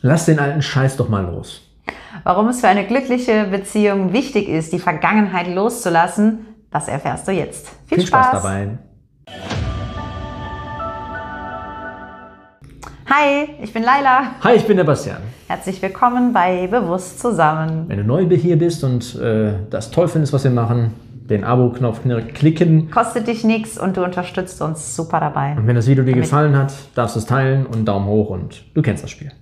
Lass den alten Scheiß doch mal los. Warum es für eine glückliche Beziehung wichtig ist, die Vergangenheit loszulassen, das erfährst du jetzt. Viel, Viel Spaß. dabei. Hi, ich bin Laila. Hi, ich bin der Bastian. Herzlich willkommen bei Bewusst zusammen. Wenn du neu hier bist und äh, das toll findest, was wir machen, den Abo-Knopf klicken. Kostet dich nichts und du unterstützt uns super dabei. Und wenn das Video dir gefallen hat, darfst du es teilen und Daumen hoch und du kennst das Spiel.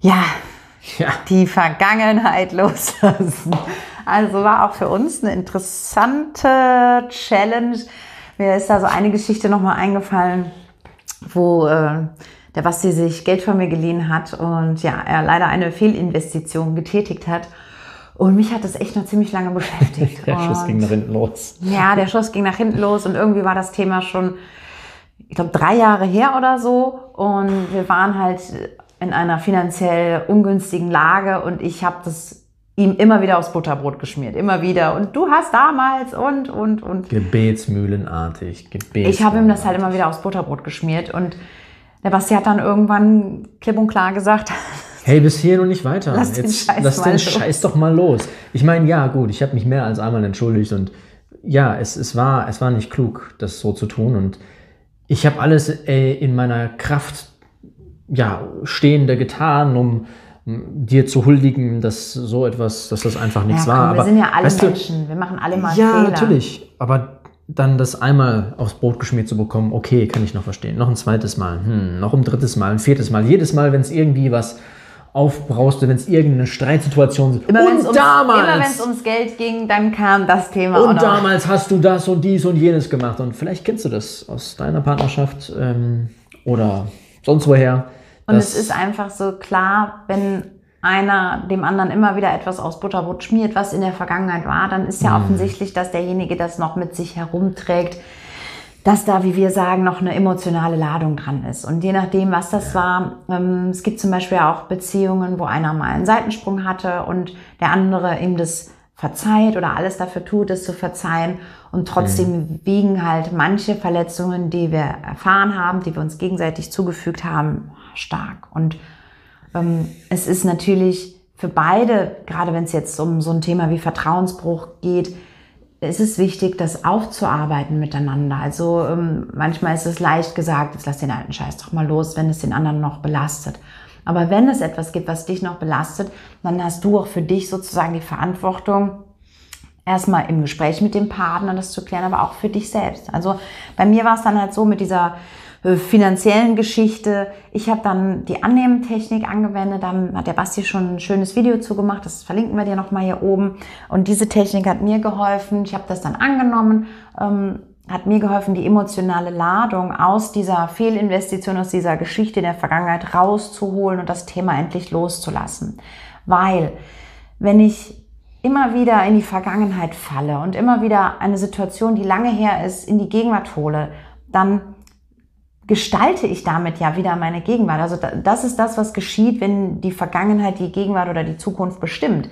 Ja, ja. die Vergangenheit loslassen. Also war auch für uns eine interessante Challenge. Mir ist da so eine Geschichte nochmal eingefallen, wo äh, der Basti sich Geld von mir geliehen hat und ja, er leider eine Fehlinvestition getätigt hat. Und mich hat das echt noch ziemlich lange beschäftigt. der Schuss ging nach hinten los. Ja, der Schuss ging nach hinten los und irgendwie war das Thema schon, ich glaube, drei Jahre her oder so. Und wir waren halt in einer finanziell ungünstigen Lage und ich habe das ihm immer wieder aufs Butterbrot geschmiert, immer wieder. Und du hast damals und, und, und. Gebetsmühlenartig, Gebetsmühlenartig. Ich habe ihm das halt immer wieder aufs Butterbrot geschmiert und der Basti hat dann irgendwann klipp und klar gesagt, Hey, bis hier und nicht weiter. Lass den Jetzt, Scheiß, lass den Scheiß doch mal los. Ich meine, ja, gut, ich habe mich mehr als einmal entschuldigt und ja, es, es, war, es war nicht klug, das so zu tun. Und ich habe alles äh, in meiner Kraft ja, Stehende getan, um dir zu huldigen, dass so etwas, dass das einfach nichts ja, komm, war. Wir aber, sind ja alle Menschen, du, wir machen alle mal ja, Fehler. Ja, natürlich. Aber dann das einmal aufs Brot geschmiert zu bekommen, okay, kann ich noch verstehen. Noch ein zweites Mal, hm, noch ein drittes Mal, ein viertes Mal. Jedes Mal, wenn es irgendwie was aufbrauste, wenn es irgendeine Streitsituation ist. Immer und damals, immer wenn es ums Geld ging, dann kam das Thema. Und damals hast du das und dies und jenes gemacht. Und vielleicht kennst du das aus deiner Partnerschaft ähm, oder sonst woher und es ist einfach so klar, wenn einer dem anderen immer wieder etwas aus Butterbrot schmiert, was in der Vergangenheit war, dann ist ja mhm. offensichtlich, dass derjenige das noch mit sich herumträgt, dass da, wie wir sagen, noch eine emotionale Ladung dran ist. Und je nachdem, was das war, ähm, es gibt zum Beispiel auch Beziehungen, wo einer mal einen Seitensprung hatte und der andere ihm das verzeiht oder alles dafür tut, es zu verzeihen. Und trotzdem mhm. wiegen halt manche Verletzungen, die wir erfahren haben, die wir uns gegenseitig zugefügt haben, stark. Und ähm, es ist natürlich für beide, gerade wenn es jetzt um so ein Thema wie Vertrauensbruch geht, es ist wichtig, das aufzuarbeiten miteinander. Also ähm, manchmal ist es leicht gesagt, jetzt lass den alten Scheiß doch mal los, wenn es den anderen noch belastet. Aber wenn es etwas gibt, was dich noch belastet, dann hast du auch für dich sozusagen die Verantwortung, erstmal im Gespräch mit dem Partner das zu klären, aber auch für dich selbst. Also bei mir war es dann halt so mit dieser äh, finanziellen Geschichte. Ich habe dann die Annehmentechnik angewendet. Dann hat der Basti schon ein schönes Video zugemacht. Das verlinken wir dir nochmal hier oben. Und diese Technik hat mir geholfen. Ich habe das dann angenommen. Ähm, hat mir geholfen, die emotionale Ladung aus dieser Fehlinvestition, aus dieser Geschichte der Vergangenheit rauszuholen und das Thema endlich loszulassen. Weil, wenn ich immer wieder in die Vergangenheit falle und immer wieder eine Situation, die lange her ist, in die Gegenwart hole, dann gestalte ich damit ja wieder meine Gegenwart. Also das ist das, was geschieht, wenn die Vergangenheit die Gegenwart oder die Zukunft bestimmt.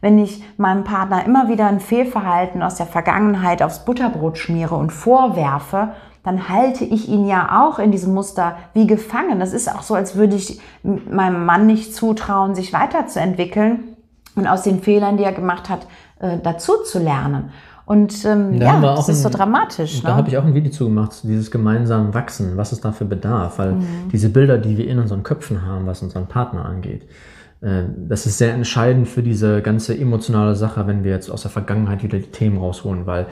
Wenn ich meinem Partner immer wieder ein Fehlverhalten aus der Vergangenheit aufs Butterbrot schmiere und vorwerfe, dann halte ich ihn ja auch in diesem Muster wie gefangen. Das ist auch so, als würde ich meinem Mann nicht zutrauen, sich weiterzuentwickeln und aus den Fehlern, die er gemacht hat, äh, dazu zu lernen. Und ähm, ja, das ist so dramatisch. Da ne? habe ich auch ein Video zu gemacht, dieses gemeinsame Wachsen, was es dafür bedarf. Weil mhm. diese Bilder, die wir in unseren Köpfen haben, was unseren Partner angeht, das ist sehr entscheidend für diese ganze emotionale Sache, wenn wir jetzt aus der Vergangenheit wieder die Themen rausholen. Weil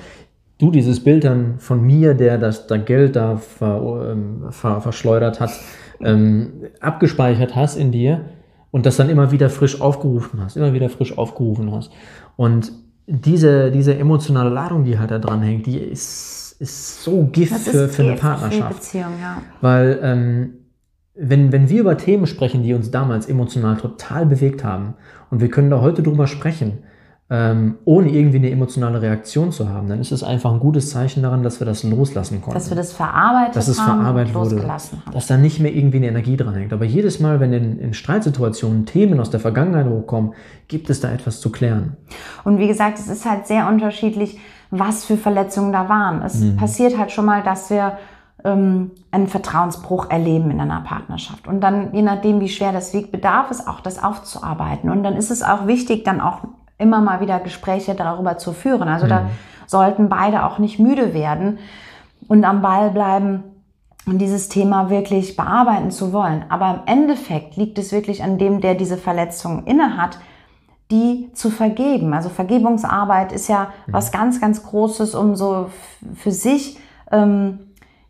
du dieses Bild dann von mir, der das da Geld da ver, ähm, ver, verschleudert hat, ähm, abgespeichert hast in dir und das dann immer wieder frisch aufgerufen hast, immer wieder frisch aufgerufen hast. Und diese, diese emotionale Ladung, die halt da dran hängt, die ist, ist so Gift für, für eine Partnerschaft. Für Beziehung, ja. Weil ähm, wenn, wenn wir über Themen sprechen, die uns damals emotional total bewegt haben und wir können da heute drüber sprechen, ähm, ohne irgendwie eine emotionale Reaktion zu haben, dann ist es einfach ein gutes Zeichen daran, dass wir das loslassen konnten. Dass wir das verarbeitet dass es haben verarbeitet wurde, losgelassen haben. dass da nicht mehr irgendwie eine Energie dran hängt. Aber jedes Mal, wenn in, in Streitsituationen Themen aus der Vergangenheit hochkommen, gibt es da etwas zu klären. Und wie gesagt, es ist halt sehr unterschiedlich, was für Verletzungen da waren. Es Mhm. passiert halt schon mal, dass wir ähm, einen Vertrauensbruch erleben in einer Partnerschaft. Und dann, je nachdem, wie schwer das wiegt, bedarf es auch, das aufzuarbeiten. Und dann ist es auch wichtig, dann auch immer mal wieder Gespräche darüber zu führen. Also da sollten beide auch nicht müde werden und am Ball bleiben und dieses Thema wirklich bearbeiten zu wollen. Aber im Endeffekt liegt es wirklich an dem, der diese Verletzung innehat, die zu vergeben. Also Vergebungsarbeit ist ja was ganz, ganz Großes, um so für sich ähm,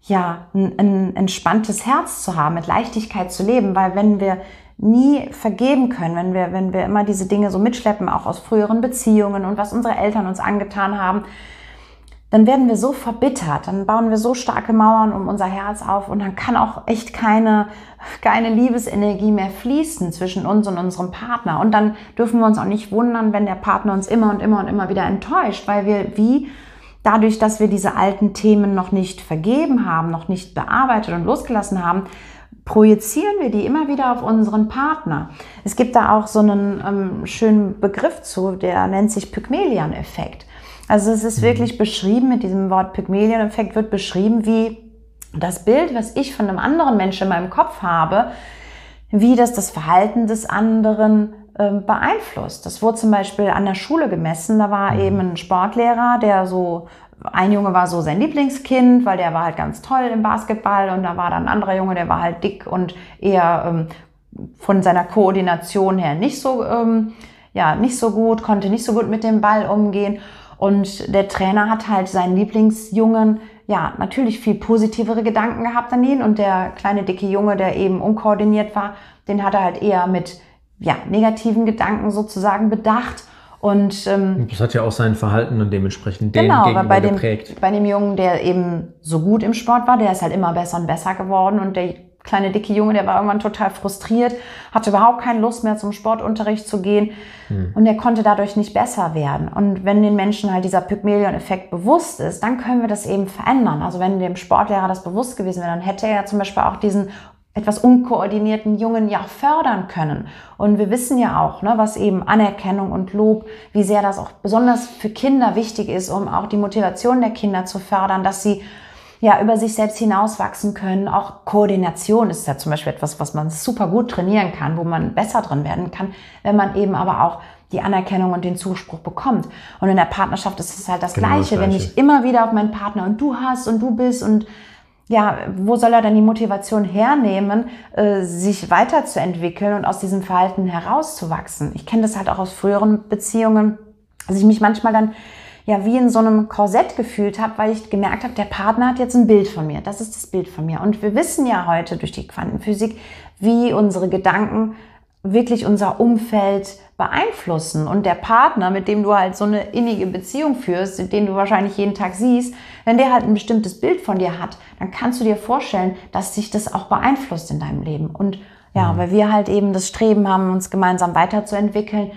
ja ein, ein entspanntes Herz zu haben, mit Leichtigkeit zu leben, weil wenn wir nie vergeben können, wenn wir, wenn wir immer diese Dinge so mitschleppen, auch aus früheren Beziehungen und was unsere Eltern uns angetan haben, dann werden wir so verbittert, dann bauen wir so starke Mauern um unser Herz auf und dann kann auch echt keine, keine Liebesenergie mehr fließen zwischen uns und unserem Partner. Und dann dürfen wir uns auch nicht wundern, wenn der Partner uns immer und immer und immer wieder enttäuscht, weil wir wie dadurch, dass wir diese alten Themen noch nicht vergeben haben, noch nicht bearbeitet und losgelassen haben, projizieren wir die immer wieder auf unseren Partner. Es gibt da auch so einen ähm, schönen Begriff zu, der nennt sich Pygmalion-Effekt. Also es ist wirklich beschrieben, mit diesem Wort Pygmalion-Effekt wird beschrieben, wie das Bild, was ich von einem anderen Menschen in meinem Kopf habe, wie das das Verhalten des anderen beeinflusst. Das wurde zum Beispiel an der Schule gemessen. Da war eben ein Sportlehrer, der so, ein Junge war so sein Lieblingskind, weil der war halt ganz toll im Basketball und da war dann ein anderer Junge, der war halt dick und eher ähm, von seiner Koordination her nicht so, ähm, ja, nicht so gut, konnte nicht so gut mit dem Ball umgehen. Und der Trainer hat halt seinen Lieblingsjungen ja, natürlich viel positivere Gedanken gehabt an ihn und der kleine dicke Junge, der eben unkoordiniert war, den hat er halt eher mit ja, negativen Gedanken sozusagen bedacht. Und ähm, Das hat ja auch sein Verhalten dann dementsprechend dem genau, gegenüber bei dem, geprägt. bei dem Jungen, der eben so gut im Sport war, der ist halt immer besser und besser geworden und der kleine dicke Junge, der war irgendwann total frustriert, hatte überhaupt keine Lust mehr zum Sportunterricht zu gehen und der konnte dadurch nicht besser werden. Und wenn den Menschen halt dieser Pygmalion-Effekt bewusst ist, dann können wir das eben verändern. Also wenn dem Sportlehrer das bewusst gewesen wäre, dann hätte er zum Beispiel auch diesen etwas unkoordinierten Jungen ja fördern können. Und wir wissen ja auch, ne, was eben Anerkennung und Lob, wie sehr das auch besonders für Kinder wichtig ist, um auch die Motivation der Kinder zu fördern, dass sie ja über sich selbst hinauswachsen können. Auch Koordination ist ja zum Beispiel etwas, was man super gut trainieren kann, wo man besser drin werden kann, wenn man eben aber auch die Anerkennung und den Zuspruch bekommt. Und in der Partnerschaft ist es halt das Genau das Gleiche, wenn Gleiche. ich immer wieder auf meinen Partner und du hast und du bist und ja, wo soll er dann die Motivation hernehmen, äh, sich weiterzuentwickeln und aus diesem Verhalten herauszuwachsen? Ich kenne das halt auch aus früheren Beziehungen, dass ich mich manchmal dann ja wie in so einem Korsett gefühlt habe, weil ich gemerkt habe, der Partner hat jetzt ein Bild von mir. Das ist das Bild von mir. Und wir wissen ja heute durch die Quantenphysik, wie unsere Gedanken wirklich unser Umfeld beeinflussen. Und der Partner, mit dem du halt so eine innige Beziehung führst, den du wahrscheinlich jeden Tag siehst, wenn der halt ein bestimmtes Bild von dir hat, dann kannst du dir vorstellen, dass sich das auch beeinflusst in deinem Leben. Und ja, weil wir halt eben das Streben haben, uns gemeinsam weiterzuentwickeln,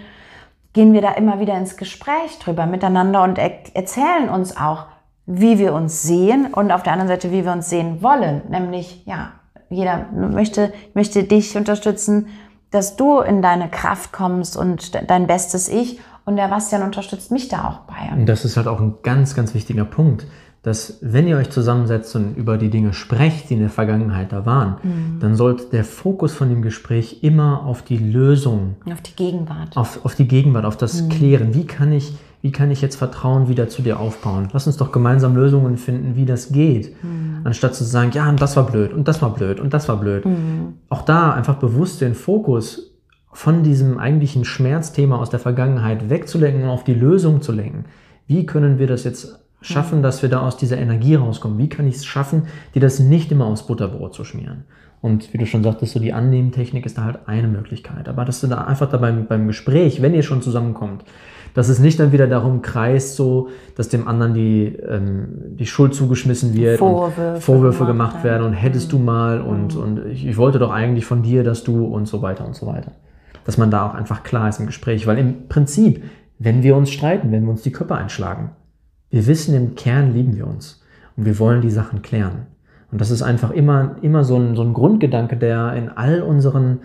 gehen wir da immer wieder ins Gespräch drüber miteinander und er erzählen uns auch, wie wir uns sehen und auf der anderen Seite, wie wir uns sehen wollen. Nämlich, ja, jeder möchte, möchte dich unterstützen, dass du in deine Kraft kommst und de- dein bestes Ich. Und der Bastian unterstützt mich da auch bei. Und Und das ist halt auch ein ganz, ganz wichtiger Punkt, dass wenn ihr euch zusammensetzt und über die Dinge sprecht, die in der Vergangenheit da waren, Mhm. dann sollte der Fokus von dem Gespräch immer auf die Lösung, auf die Gegenwart. auf, auf die Gegenwart, auf das Mhm. Klären. Wie kann ich, wie kann ich jetzt Vertrauen wieder zu dir aufbauen? Lass uns doch gemeinsam Lösungen finden, wie das geht. Mhm. Anstatt zu sagen, ja, und das war blöd und das war blöd und das war blöd. Mhm. Auch da einfach bewusst den Fokus von diesem eigentlichen Schmerzthema aus der Vergangenheit wegzulenken und auf die Lösung zu lenken. Wie können wir das jetzt schaffen, dass wir da aus dieser Energie rauskommen? Wie kann ich es schaffen, dir das nicht immer aufs Butterbrot zu schmieren? Und wie du schon sagtest, so die Annehmtechnik ist da halt eine Möglichkeit. Aber dass du da einfach da beim, beim Gespräch, wenn ihr schon zusammenkommt, dass es nicht dann wieder darum kreist, so, dass dem anderen die, ähm, die Schuld zugeschmissen wird Vorwürfe, und Vorwürfe gemacht gemacht werden und hättest du mal und, und ich, ich wollte doch eigentlich von dir, dass du und so weiter und so weiter. Dass man da auch einfach klar ist im Gespräch, weil im Prinzip, wenn wir uns streiten, wenn wir uns die Köpfe einschlagen, wir wissen im Kern lieben wir uns und wir wollen die Sachen klären. Und das ist einfach immer, immer so ein, so ein Grundgedanke, der in all unseren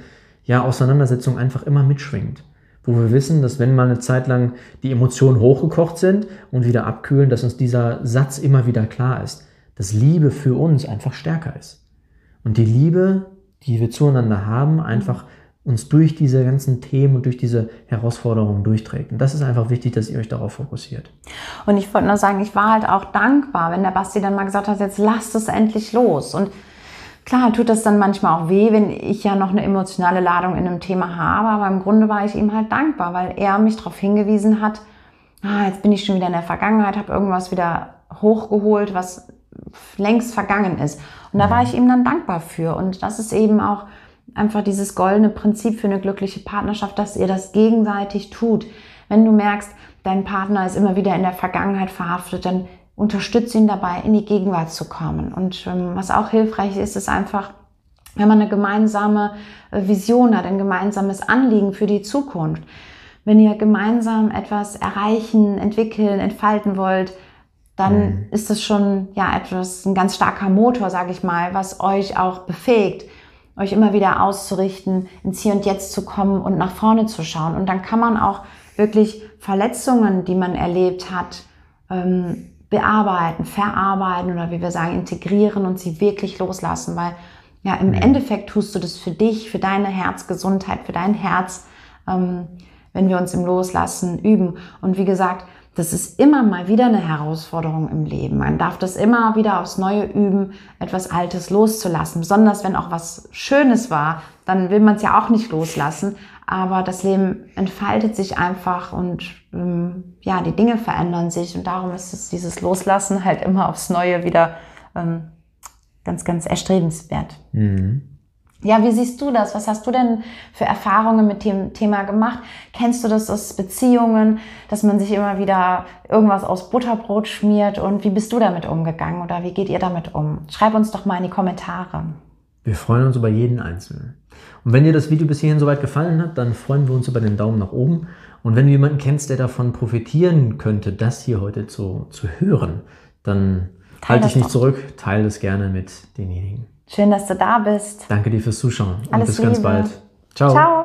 ja, Auseinandersetzungen einfach immer mitschwingt. Wo wir wissen, dass wenn mal eine Zeit lang die Emotionen hochgekocht sind und wieder abkühlen, dass uns dieser Satz immer wieder klar ist, dass Liebe für uns einfach stärker ist. Und die Liebe, die wir zueinander haben, einfach uns durch diese ganzen Themen und durch diese Herausforderungen durchträgt. Und das ist einfach wichtig, dass ihr euch darauf fokussiert. Und ich wollte nur sagen, ich war halt auch dankbar, wenn der Basti dann mal gesagt hat, jetzt lasst es endlich los. Und klar tut das dann manchmal auch weh, wenn ich ja noch eine emotionale Ladung in einem Thema habe, aber im Grunde war ich ihm halt dankbar, weil er mich darauf hingewiesen hat, ah, jetzt bin ich schon wieder in der Vergangenheit, habe irgendwas wieder hochgeholt, was längst vergangen ist. Und da war ich ihm dann dankbar für. Und das ist eben auch einfach dieses goldene Prinzip für eine glückliche Partnerschaft, dass ihr das gegenseitig tut. Wenn du merkst, dein Partner ist immer wieder in der Vergangenheit verhaftet, dann unterstütze ihn dabei, in die Gegenwart zu kommen. Und ähm, was auch hilfreich ist, ist einfach, wenn man eine gemeinsame äh, Vision hat, ein gemeinsames Anliegen für die Zukunft. Wenn ihr gemeinsam etwas erreichen, entwickeln, entfalten wollt, dann mhm. ist das schon ja etwas ein ganz starker Motor, sage ich mal, was euch auch befähigt euch immer wieder auszurichten, ins Hier und Jetzt zu kommen und nach vorne zu schauen. Und dann kann man auch wirklich Verletzungen, die man erlebt hat, ähm, bearbeiten, verarbeiten oder wie wir sagen, integrieren und sie wirklich loslassen, weil ja im mhm. Endeffekt tust du das für dich, für deine Herzgesundheit, für dein Herz, ähm, wenn wir uns im Loslassen üben. Und wie gesagt, das ist immer mal wieder eine Herausforderung im Leben. Man darf das immer wieder aufs Neue üben, etwas Altes loszulassen. Besonders wenn auch was Schönes war, dann will man es ja auch nicht loslassen. Aber das Leben entfaltet sich einfach und ähm, ja, die Dinge verändern sich. Und darum ist es dieses Loslassen halt immer aufs Neue wieder ähm, ganz, ganz erstrebenswert. Mhm. Ja, wie siehst du das? Was hast du denn für Erfahrungen mit dem Thema gemacht? Kennst du das aus Beziehungen, dass man sich immer wieder irgendwas aus Butterbrot schmiert? Und wie bist du damit umgegangen oder wie geht ihr damit um? Schreib uns doch mal in die Kommentare. Wir freuen uns über jeden Einzelnen. Und wenn dir das Video bis hierhin soweit gefallen hat, dann freuen wir uns über den Daumen nach oben. Und wenn du jemanden kennst, der davon profitieren könnte, das hier heute zu, zu hören, dann halte dich nicht doch. zurück, teile es gerne mit denjenigen. Schön, dass du da bist. Danke dir fürs Zuschauen Alles und bis Liebe. ganz bald. Ciao. Ciao.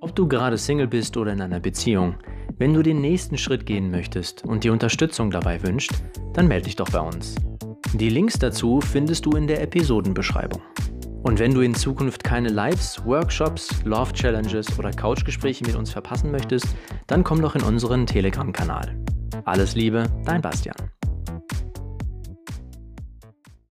Ob du gerade Single bist oder in einer Beziehung, wenn du den nächsten Schritt gehen möchtest und dir Unterstützung dabei wünscht, dann melde dich doch bei uns. Die Links dazu findest du in der Episodenbeschreibung. Und wenn du in Zukunft keine Lives, Workshops, Love Challenges oder Couchgespräche mit uns verpassen möchtest, dann komm doch in unseren Telegram-Kanal. Alles Liebe, dein Bastian.